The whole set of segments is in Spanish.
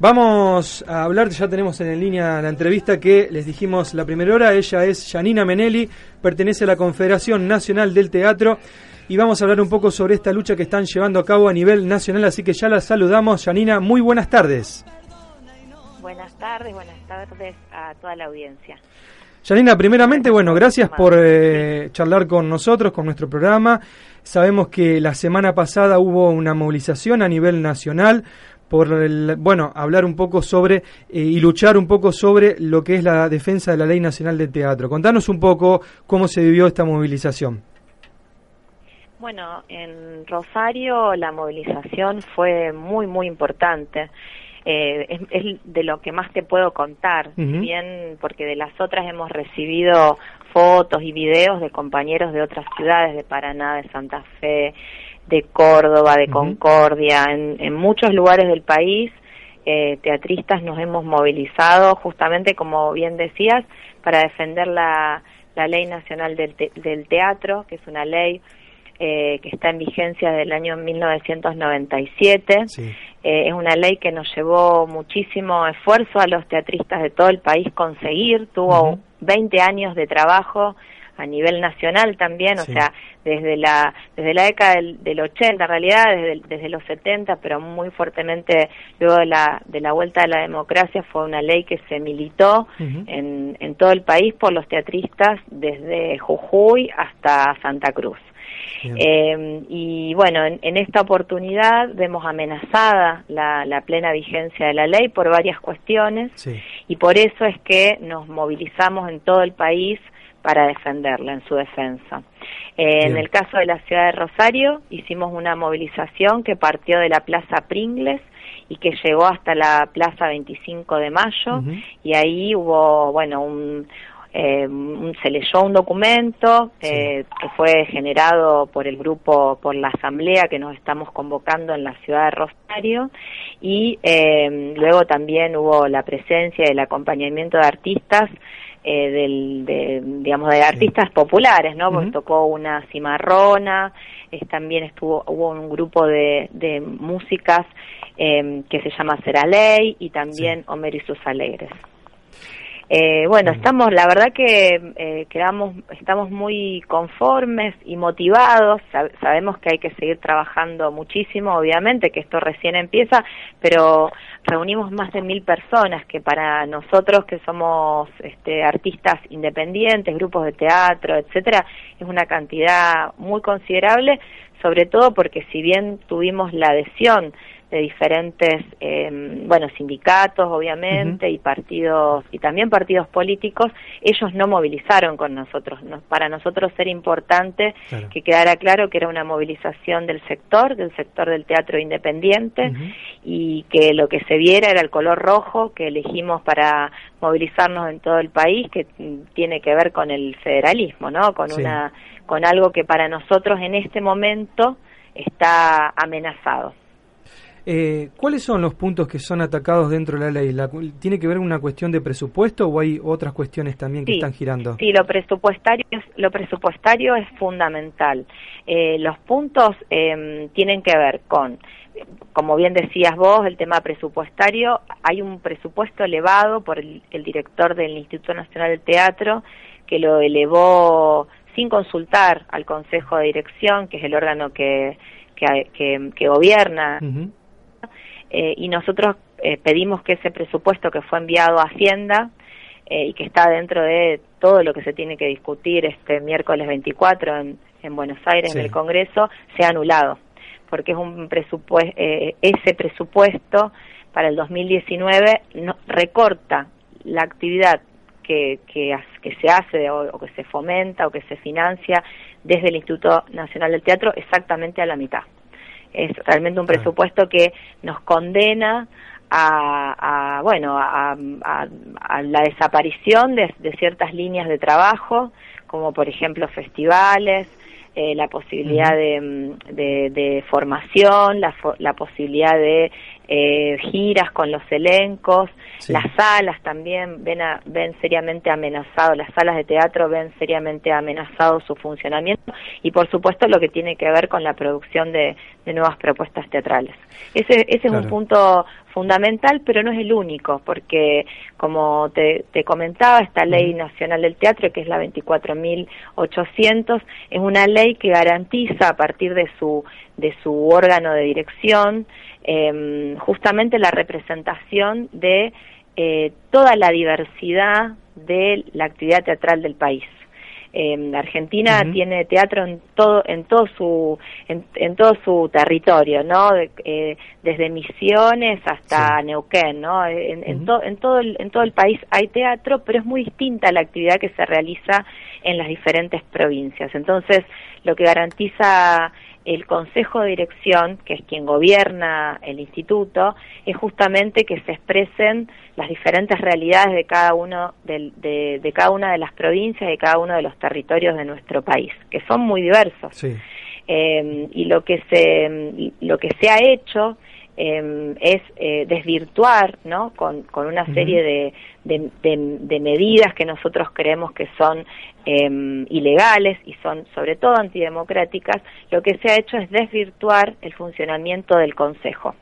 Vamos a hablar, ya tenemos en línea la entrevista que les dijimos la primera hora, ella es Janina Menelli, pertenece a la Confederación Nacional del Teatro y vamos a hablar un poco sobre esta lucha que están llevando a cabo a nivel nacional, así que ya la saludamos. Janina, muy buenas tardes. Buenas tardes, buenas tardes a toda la audiencia. Janina, primeramente, bueno, gracias por eh, charlar con nosotros, con nuestro programa. Sabemos que la semana pasada hubo una movilización a nivel nacional por el, bueno, hablar un poco sobre eh, y luchar un poco sobre lo que es la defensa de la Ley Nacional de Teatro. Contanos un poco cómo se vivió esta movilización. Bueno, en Rosario la movilización fue muy, muy importante. Eh, es, de lo que más te puedo contar, bien porque de las otras hemos recibido fotos y videos de compañeros de otras ciudades, de Paraná, de Santa Fe, de Córdoba, de Concordia, en, muchos lugares del país, eh, teatristas nos hemos movilizado justamente, como bien decías, para defender la, Ley Nacional del, Teatro, que es una ley eh, que está en vigencia desde el año 1997. Eh, es una ley que nos llevó muchísimo esfuerzo a los teatristas de todo el país conseguir. Tuvo 20 años de trabajo a nivel nacional también, o sea, desde la desde la década del, 80 en realidad, desde, desde los 70, pero muy fuertemente luego de la de la vuelta de la democracia fue una ley que se militó en, en todo el país por los teatristas desde Jujuy hasta Santa Cruz. Eh, y bueno, en, esta oportunidad vemos amenazada la, la, plena vigencia de la ley por varias cuestiones y por eso es que nos movilizamos en todo el país para defenderla en su defensa. Eh, en el caso de la ciudad de Rosario, hicimos una movilización que partió de la Plaza Pringles y que llegó hasta la Plaza 25 de Mayo y ahí hubo, bueno, un, eh, se leyó un documento eh, que fue generado por el grupo, por la asamblea que nos estamos convocando en la ciudad de Rosario y eh, luego también hubo la presencia y el acompañamiento de artistas eh, del, de, digamos, de artistas populares, ¿no? Porque tocó una cimarrona, también estuvo, hubo un grupo de, de músicas eh, que se llama Seraley y también Homer y sus Alegres. Eh, bueno, estamos, la verdad que eh, quedamos, estamos muy conformes y motivados. sabemos que hay que seguir trabajando muchísimo, obviamente, que esto recién empieza, pero reunimos más de mil personas, que para nosotros que somos este, artistas independientes, grupos de teatro, etcétera, es una cantidad muy considerable, sobre todo porque si bien tuvimos la adhesión de diferentes, eh, bueno, sindicatos, obviamente, y partidos, y también partidos políticos, ellos no movilizaron con nosotros. para nosotros era importante que quedara claro que era una movilización del sector, del sector del teatro independiente, y que lo que se viera era el color rojo que elegimos para movilizarnos en todo el país, que tiene que ver con el federalismo, ¿no? Con una, con algo que para nosotros en este momento está amenazado. Eh, ¿Cuáles son los puntos que son atacados dentro de la ley? ¿Tiene que ver una cuestión de presupuesto o hay otras cuestiones también que están girando? Sí, lo presupuestario, lo presupuestario es fundamental. Eh, los puntos em, tienen que ver con, como bien decías vos, el tema presupuestario. Hay un presupuesto elevado por el, director del Instituto Nacional del Teatro que lo elevó sin consultar al Consejo de Dirección, que es el órgano que, que, gobierna eh, y nosotros eh, pedimos que ese presupuesto que fue enviado a Hacienda eh, y que está dentro de todo lo que se tiene que discutir este miércoles 24 en, en Buenos Aires, en el Congreso, sea anulado, porque es un presupuesto, ese presupuesto para el 2019 no, recorta la actividad que, que, que se hace o, o, que se fomenta o que se financia desde el Instituto Nacional del Teatro exactamente a la mitad es realmente un presupuesto que nos condena a, bueno a, la desaparición de, ciertas líneas de trabajo como por ejemplo festivales eh, la posibilidad de, de, formación la, la posibilidad de eh, giras con los elencos, las salas también ven, ven seriamente amenazado, las salas de teatro ven seriamente amenazado su funcionamiento y por supuesto lo que tiene que ver con la producción de, nuevas propuestas teatrales. Ese, ese es un punto fundamental, pero no es el único, porque como te, comentaba, esta ley nacional del teatro, que es la 24.800, es una ley que garantiza a partir de su, de su órgano de dirección em, justamente la representación de eh, toda la diversidad de la actividad teatral del país. Eh, Argentina tiene teatro en todo en todo su en, todo su territorio no eh, desde Misiones hasta Neuquén no en, en, todo el, en todo el país hay teatro pero es muy distinta la actividad que se realiza en las diferentes provincias. Entonces lo que garantiza el Consejo de Dirección, que es quien gobierna el instituto, es justamente que se expresen las diferentes realidades de cada uno de, de, cada una de las provincias, de cada uno de los territorios de nuestro país, que son muy diversos. Eh, y lo que se lo que se ha hecho eh, es eh, desvirtuar, ¿no? Con, con una serie de, de, medidas que nosotros creemos que son em, ilegales y son sobre todo antidemocráticas, lo que se ha hecho es desvirtuar el funcionamiento del Consejo.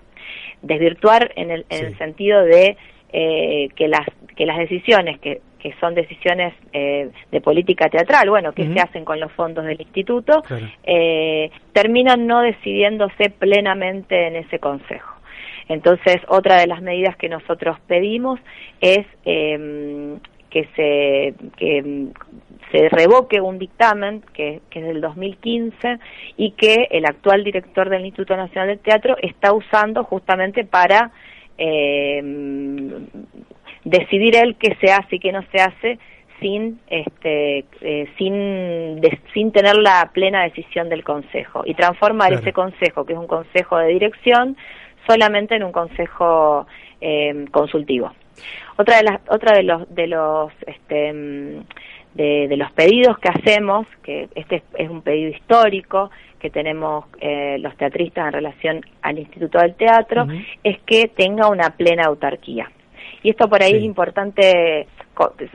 Desvirtuar en el, en el sentido de eh, que, las, que las decisiones que, que son decisiones eh, de política teatral, bueno, que se hacen con los fondos del instituto, eh, terminan no decidiéndose plenamente en ese consejo. Entonces, otra de las medidas que nosotros pedimos es em, que se que se revoque un dictamen que, que, es del 2015 y que el actual director del Instituto Nacional del Teatro está usando justamente para em, decidir él qué se hace y qué no se hace sin este eh, sin sin tener la plena decisión del consejo y transformar ese consejo que es un consejo de dirección solamente en un consejo eh, consultivo. Otra de las, otra de los de los este, mm, de, los pedidos que hacemos, que este es un pedido histórico que tenemos eh, los teatristas en relación al Instituto del Teatro, es que tenga una plena autarquía. Y esto por ahí es importante,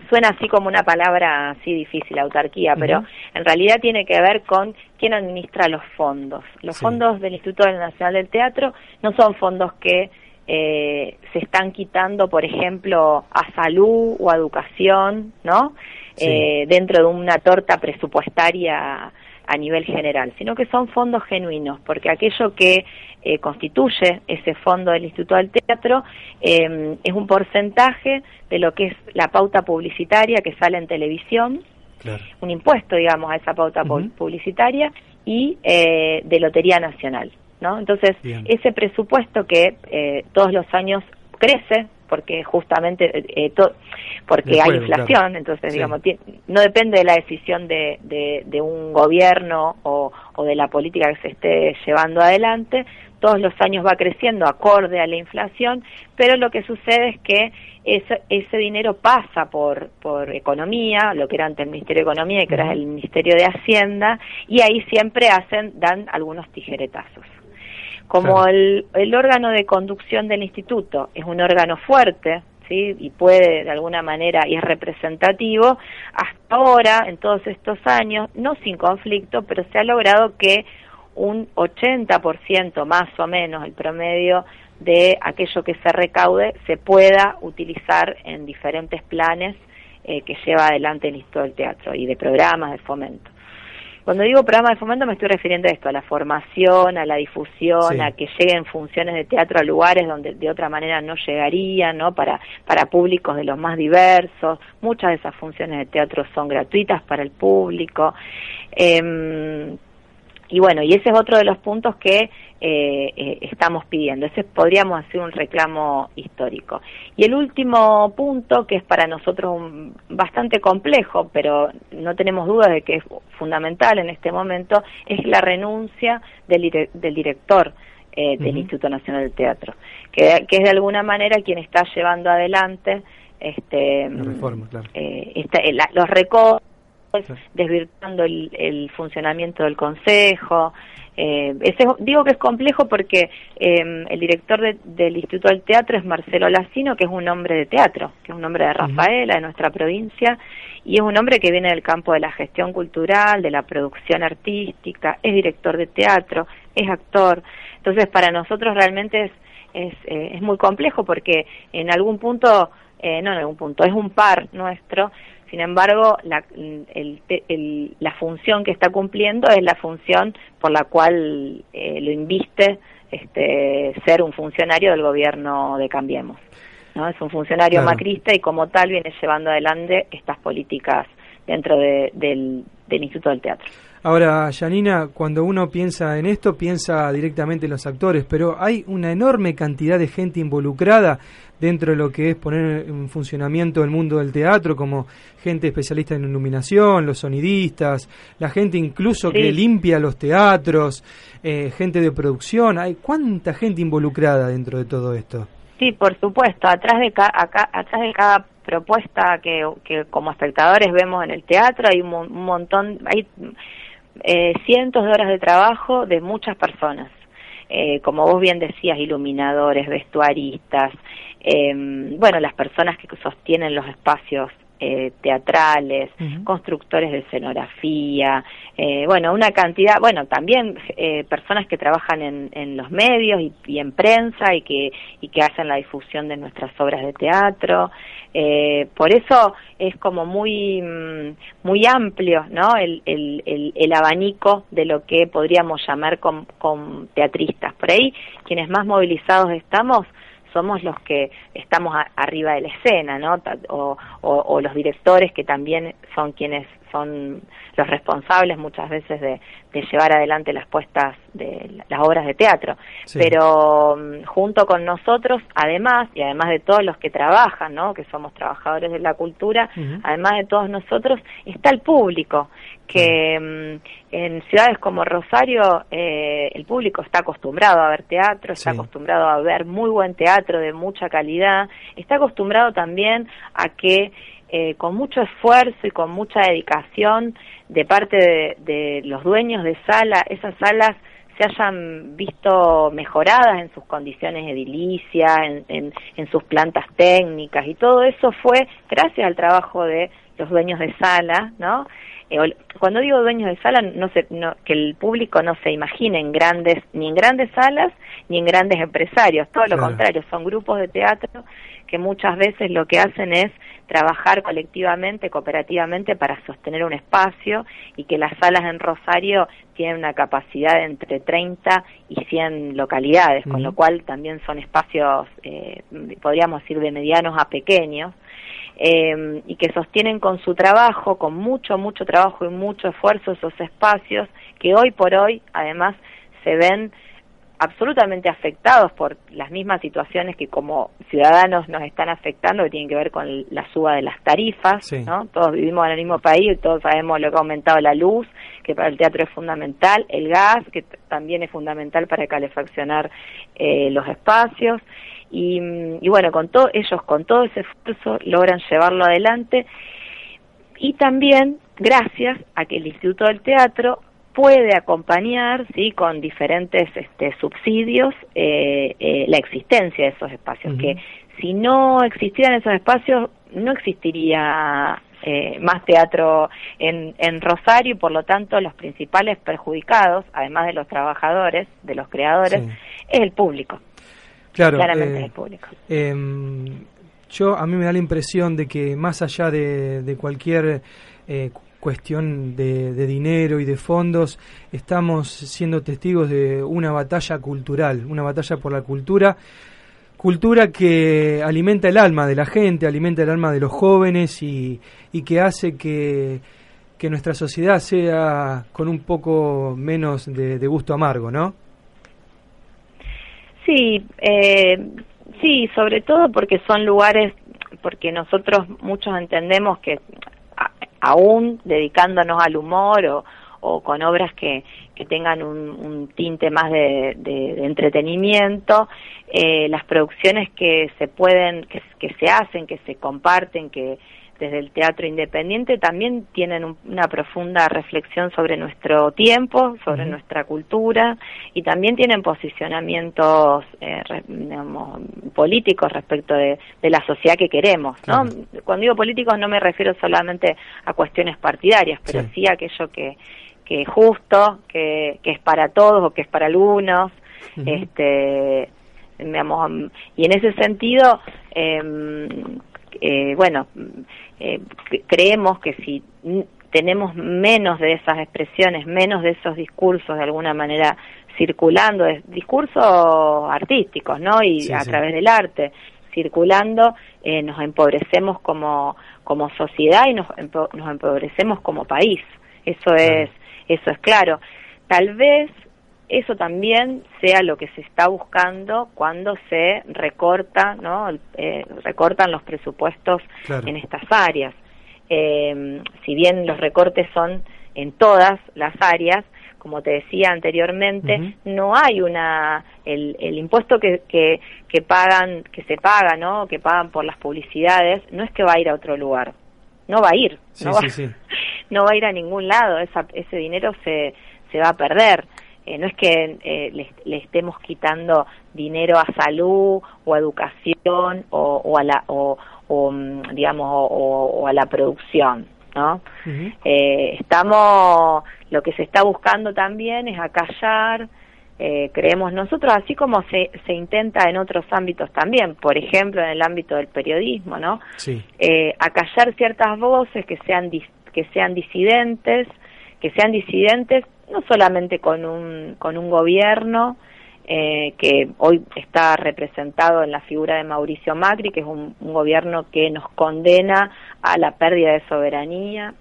suena así como una palabra así difícil, autarquía, pero en realidad tiene que ver con quién administra los fondos. Los fondos del Instituto Nacional del Teatro no son fondos que eh, se están quitando, por ejemplo, a salud o a educación, ¿no? Eh, dentro de una torta presupuestaria a nivel general, sino que son fondos genuinos, porque aquello que eh, constituye ese fondo del Instituto del Teatro em, es un porcentaje de lo que es la pauta publicitaria que sale en televisión, un impuesto, digamos, a esa pauta publicitaria y eh, de Lotería Nacional. ¿no? Entonces, ese presupuesto que eh, todos los años crece, porque justamente eh, porque hay inflación, entonces digamos no depende de la decisión de, de, un gobierno o, o, de la política que se esté llevando adelante, todos los años va creciendo acorde a la inflación, pero lo que sucede es que ese, ese dinero pasa por, por economía, lo que era antes el Ministerio de Economía y que ahora es el Ministerio de Hacienda, y ahí siempre hacen, dan algunos tijeretazos. Como el, el órgano de conducción del instituto es un órgano fuerte, ¿sí? y puede de alguna manera y es representativo, hasta ahora, en todos estos años, no sin conflicto, pero se ha logrado que un 80% más o menos el promedio de aquello que se recaude se pueda utilizar en diferentes planes eh, que lleva adelante el Instituto del Teatro y de programas de fomento. Cuando digo programa de fomento me estoy refiriendo a esto, a la formación, a la difusión, a que lleguen funciones de teatro a lugares donde de otra manera no llegarían, ¿no? Para, para públicos de los más diversos. Muchas de esas funciones de teatro son gratuitas para el público. Eh, y bueno, y ese es otro de los puntos que eh, eh, estamos pidiendo. Ese podríamos hacer un reclamo histórico. Y el último punto, que es para nosotros bastante complejo, pero no tenemos dudas de que es fundamental en este momento, es la renuncia del, del director eh, del Instituto Nacional del Teatro, que, que, es de alguna manera quien está llevando adelante este, los recortes desvirtuando el, funcionamiento del Consejo. Eh, digo que es complejo porque em, el director del Instituto del Teatro es Marcelo Lacino, que es un hombre de teatro, que es un hombre de Rafaela, de nuestra provincia, y es un hombre que viene del campo de la gestión cultural, de la producción artística, es director de teatro, es actor. Entonces, para nosotros realmente es es, eh, es muy complejo porque en algún punto, eh, no en algún punto, es un par nuestro, sin embargo, la, el, la función que está cumpliendo es la función por la cual eh, lo inviste este, ser un funcionario del gobierno de Cambiemos. ¿no? Es un funcionario macrista y como tal viene llevando adelante estas políticas dentro del, del Instituto del Teatro. Ahora, Janina, cuando uno piensa en esto, piensa directamente en los actores, pero hay una enorme cantidad de gente involucrada dentro de lo que es poner en funcionamiento el mundo del teatro, como gente especialista en iluminación, los sonidistas, la gente incluso que limpia los teatros, eh, gente de producción. Hay cuánta gente involucrada dentro de todo esto. Sí, por supuesto. Atrás de, acá, atrás de cada propuesta que, que como espectadores vemos en el teatro hay un, un montón, hay eh, cientos de horas de trabajo de muchas personas. Eh, como vos bien decías, iluminadores, vestuaristas, eh, bueno, las personas que sostienen los espacios eh, teatrales, constructores de escenografía, eh, bueno, una cantidad, bueno, también eh, personas que trabajan en, en los medios y, en prensa y que, y que hacen la difusión de nuestras obras de teatro. por eso es como muy, mm, muy amplio, ¿no? El, el, el, abanico de lo que podríamos llamar con, con teatristas. Por ahí, quienes más movilizados estamos, somos los que estamos arriba de la escena, ¿no? O, o, los directores que también son quienes son los responsables muchas veces de, de llevar adelante las puestas de las obras de teatro. Pero mm, junto con nosotros, además, y además de todos los que trabajan, ¿no? que somos trabajadores de la cultura, además de todos nosotros, está el público, que mm, en ciudades como Rosario eh, el público está acostumbrado a ver teatro, está acostumbrado a ver muy buen teatro de mucha calidad, está acostumbrado también a que eh, con mucho esfuerzo y con mucha dedicación de parte de, los dueños de sala, esas salas se hayan visto mejoradas en sus condiciones edilicias, en, en, sus plantas técnicas y todo eso fue gracias al trabajo de los dueños de sala, ¿no? Eh, cuando digo dueños de sala, no, se, no que el público no se imagine en grandes, ni en grandes salas, ni en grandes empresarios, todo lo contrario, son grupos de teatro que muchas veces lo que hacen es trabajar colectivamente, cooperativamente para sostener un espacio y que las salas en Rosario tienen una capacidad de entre 30 y 100 localidades, con lo cual también son espacios, eh, podríamos decir, de medianos a pequeños. Eh, y que sostienen con su trabajo, con mucho, mucho trabajo y mucho esfuerzo esos espacios que hoy por hoy además se ven absolutamente afectados por las mismas situaciones que como ciudadanos nos están afectando, que tienen que ver con la suba de las tarifas, ¿no? Todos vivimos en el mismo país y todos sabemos lo que ha aumentado la luz, que para el teatro es fundamental, el gas, que también es fundamental para calefaccionar eh, los espacios. Y, y bueno, con todo, ellos con todo ese esfuerzo logran llevarlo adelante y también gracias a que el Instituto del Teatro puede acompañar sí con diferentes este, subsidios eh, eh, la existencia de esos espacios que si no existieran esos espacios no existiría eh, más teatro en, en Rosario y por lo tanto los principales perjudicados además de los trabajadores de los creadores es el público. Claro claramente es el público. em, yo a mí me da la impresión de que más allá de, de cualquier cuestión de, dinero y de fondos, estamos siendo testigos de una batalla cultural, una batalla por la cultura, cultura que alimenta el alma de la gente, alimenta el alma de los jóvenes y, y que hace que, nuestra sociedad sea con un poco menos de, gusto amargo, ¿no? Sí, eh, sí, sobre todo porque son lugares, porque nosotros muchos entendemos que aún dedicándonos al humor o, o con obras que, que tengan un, tinte más de, de, entretenimiento, eh, las producciones que se pueden, que, que se hacen, que se comparten, que, desde el teatro independiente también tienen una profunda reflexión sobre nuestro tiempo, sobre nuestra cultura y también tienen posicionamientos eh, políticos respecto de, la sociedad que queremos. ¿no? Cuando digo políticos no me refiero solamente a cuestiones partidarias, pero sí, a aquello que, que es justo, que, que es para todos o que es para algunos. este y en ese sentido, em, eh, bueno, eh, creemos que si tenemos menos de esas expresiones, menos de esos discursos de alguna manera circulando, discursos artísticos, ¿no? Y a través del arte, circulando, eh, nos empobrecemos como, como sociedad y nos, nos empobrecemos como país. Eso es, eso es claro. Tal vez eso también sea lo que se está buscando cuando se recorta, ¿no? Eh, recortan los presupuestos en estas áreas. Eh, si bien los recortes son en todas las áreas, como te decía anteriormente, no hay una el, el impuesto que, que, que, pagan que se paga, ¿no? Que pagan por las publicidades, no es que va a ir a otro lugar, no va a ir, no, va, no va a ir a ningún lado, esa, ese dinero se se va a perder. Eh, no es que eh, le, estemos quitando dinero a salud o a educación o, o a la o, o mm, digamos o, a la producción no eh, estamos lo que se está buscando también es acallar eh, creemos nosotros así como se, se intenta en otros ámbitos también por ejemplo en el ámbito del periodismo no sí. eh, acallar ciertas voces que sean que sean disidentes que sean disidentes no solamente con un, con un gobierno eh, que hoy está representado en la figura de Mauricio Macri, que es un, gobierno que nos condena a la pérdida de soberanía,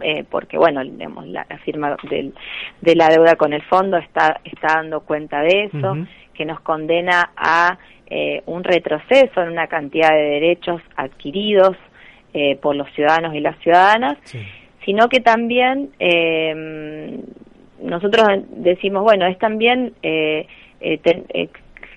eh, porque bueno, la, firma del, de la deuda con el fondo está, está dando cuenta de eso, que nos condena a eh, un retroceso en una cantidad de derechos adquiridos por los ciudadanos y las ciudadanas sino que también eh, nosotros decimos, bueno, es también eh, eh,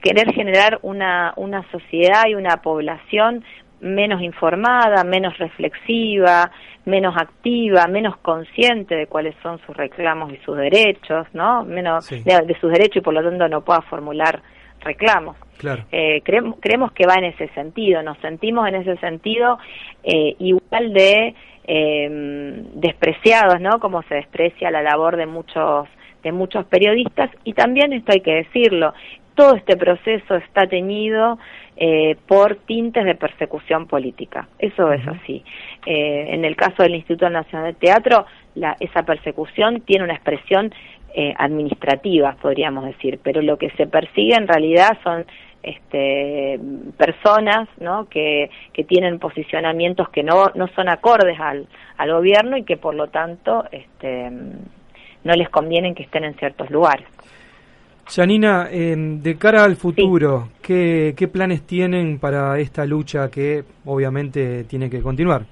querer generar una, una sociedad y una población menos informada, menos reflexiva, menos activa, menos consciente de cuáles son sus reclamos y sus derechos, ¿no? Menos de, sus derechos y por lo tanto no pueda formular reclamos. Claro. creemos, creemos que va en ese sentido, nos sentimos en ese sentido igual de eh, despreciados, ¿no? Como se desprecia la labor de muchos de muchos periodistas y también esto hay que decirlo, todo este proceso está teñido eh, por tintes de persecución política. Eso es así. Eh, en el caso del Instituto Nacional de Teatro, la, esa persecución tiene una expresión eh, administrativa, podríamos decir, pero lo que se persigue en realidad son este, personas ¿no? que, que tienen posicionamientos que no, no son acordes al, al gobierno y que por lo tanto este, no les conviene que estén en ciertos lugares. Janina, de cara al futuro, ¿qué, ¿qué planes tienen para esta lucha que obviamente tiene que continuar?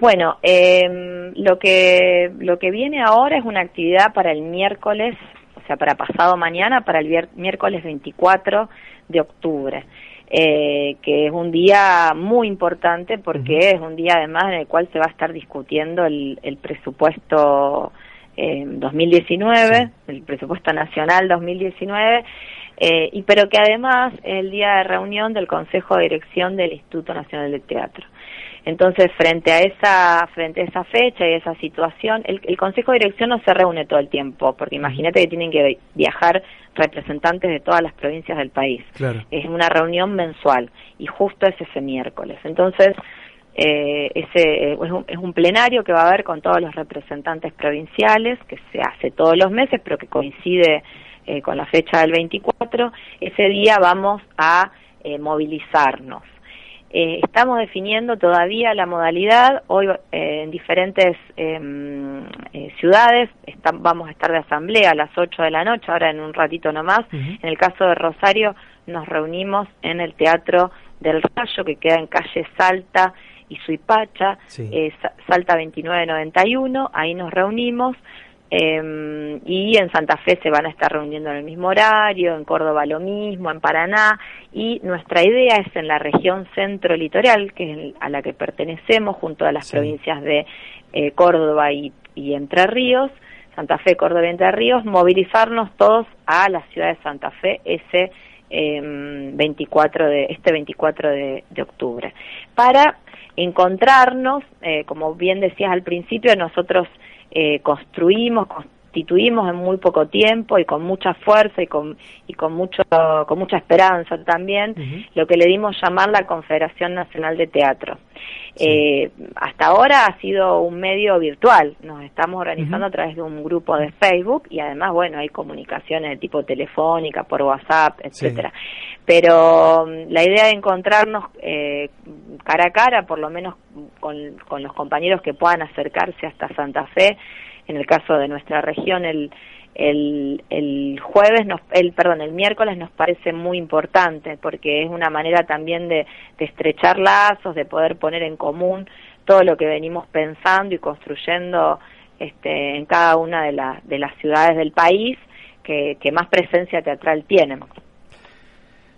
Bueno, eh, lo que lo que viene ahora es una actividad para el miércoles o sea, para pasado mañana, para el miércoles 24 de octubre. Eh, que es un día muy importante porque es un día además en el cual se va a estar discutiendo el, el presupuesto eh, 2019, el presupuesto nacional 2019, eh, y pero que además es el día de reunión del Consejo de Dirección del Instituto Nacional de Teatro. Entonces, frente a esa, frente a esa fecha y esa situación, el, Consejo de Dirección no se reúne todo el tiempo, porque imagínate que tienen que viajar representantes de todas las provincias del país. Es una reunión mensual y justo es ese miércoles. Entonces, eh, ese es un, es un, plenario que va a haber con todos los representantes provinciales, que se hace todos los meses, pero que coincide eh, con la fecha del 24. Ese día vamos a eh, movilizarnos eh, estamos definiendo todavía la modalidad. Hoy eh, en diferentes em, eh, ciudades vamos a estar de asamblea a las 8 de la noche, ahora en un ratito nomás. En el caso de Rosario nos reunimos en el Teatro del Rayo, que queda en calle Salta y Suipacha, Salta 2991. Ahí nos reunimos. Eh, y en Santa Fe se van a estar reuniendo en el mismo horario, en Córdoba lo mismo, en Paraná, y nuestra idea es en la región centro-litoral, que es a la que pertenecemos, junto a las provincias de eh, Córdoba y, Entre Ríos, Santa Fe, Córdoba y Entre Ríos, movilizarnos todos a la ciudad de Santa Fe ese 24 em, de, este 24 de, de octubre, para encontrarnos, eh, como bien decías al principio, nosotros eh, construimos, constituimos en muy poco tiempo y con mucha fuerza y con y con mucho con mucha esperanza también lo que le dimos llamar la Confederación Nacional de Teatro. Eh, hasta ahora ha sido un medio virtual. Nos estamos organizando a través de un grupo de Facebook y además bueno hay comunicaciones de tipo telefónica por WhatsApp etcétera. Pero mm, la idea de encontrarnos eh, cara a cara por lo menos con, con los compañeros que puedan acercarse hasta Santa Fe en el caso de nuestra región el, el, el jueves, nos, el, perdón, el miércoles nos parece muy importante porque es una manera también de, de estrechar lazos, de poder poner en común todo lo que venimos pensando y construyendo este, en cada una de, la, de las ciudades del país que, que más presencia teatral tienen.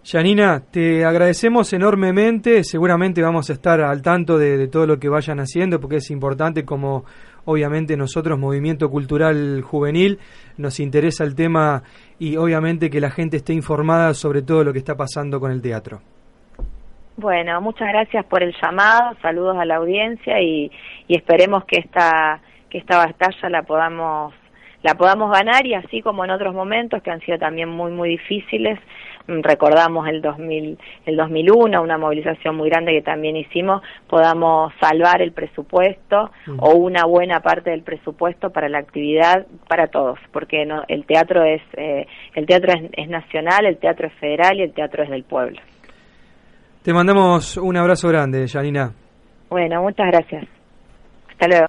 Janina, te agradecemos enormemente. Seguramente vamos a estar al tanto de, todo lo que vayan haciendo, porque es importante, como obviamente nosotros, Movimiento Cultural Juvenil, nos interesa el tema y obviamente que la gente esté informada sobre todo lo que está pasando con el teatro. Bueno, muchas gracias por el llamado, saludos a la audiencia y, y esperemos que esta, que esta batalla la podamos la podamos ganar y así como en otros momentos que han sido también muy muy difíciles recordamos el 2000 el 2001 una movilización muy grande que también hicimos podamos salvar el presupuesto o una buena parte del presupuesto para la actividad para todos porque no, el teatro es eh, el teatro es, es nacional el teatro es federal y el teatro es del pueblo. Te mandamos un abrazo grande Janina. Bueno muchas gracias. Hasta luego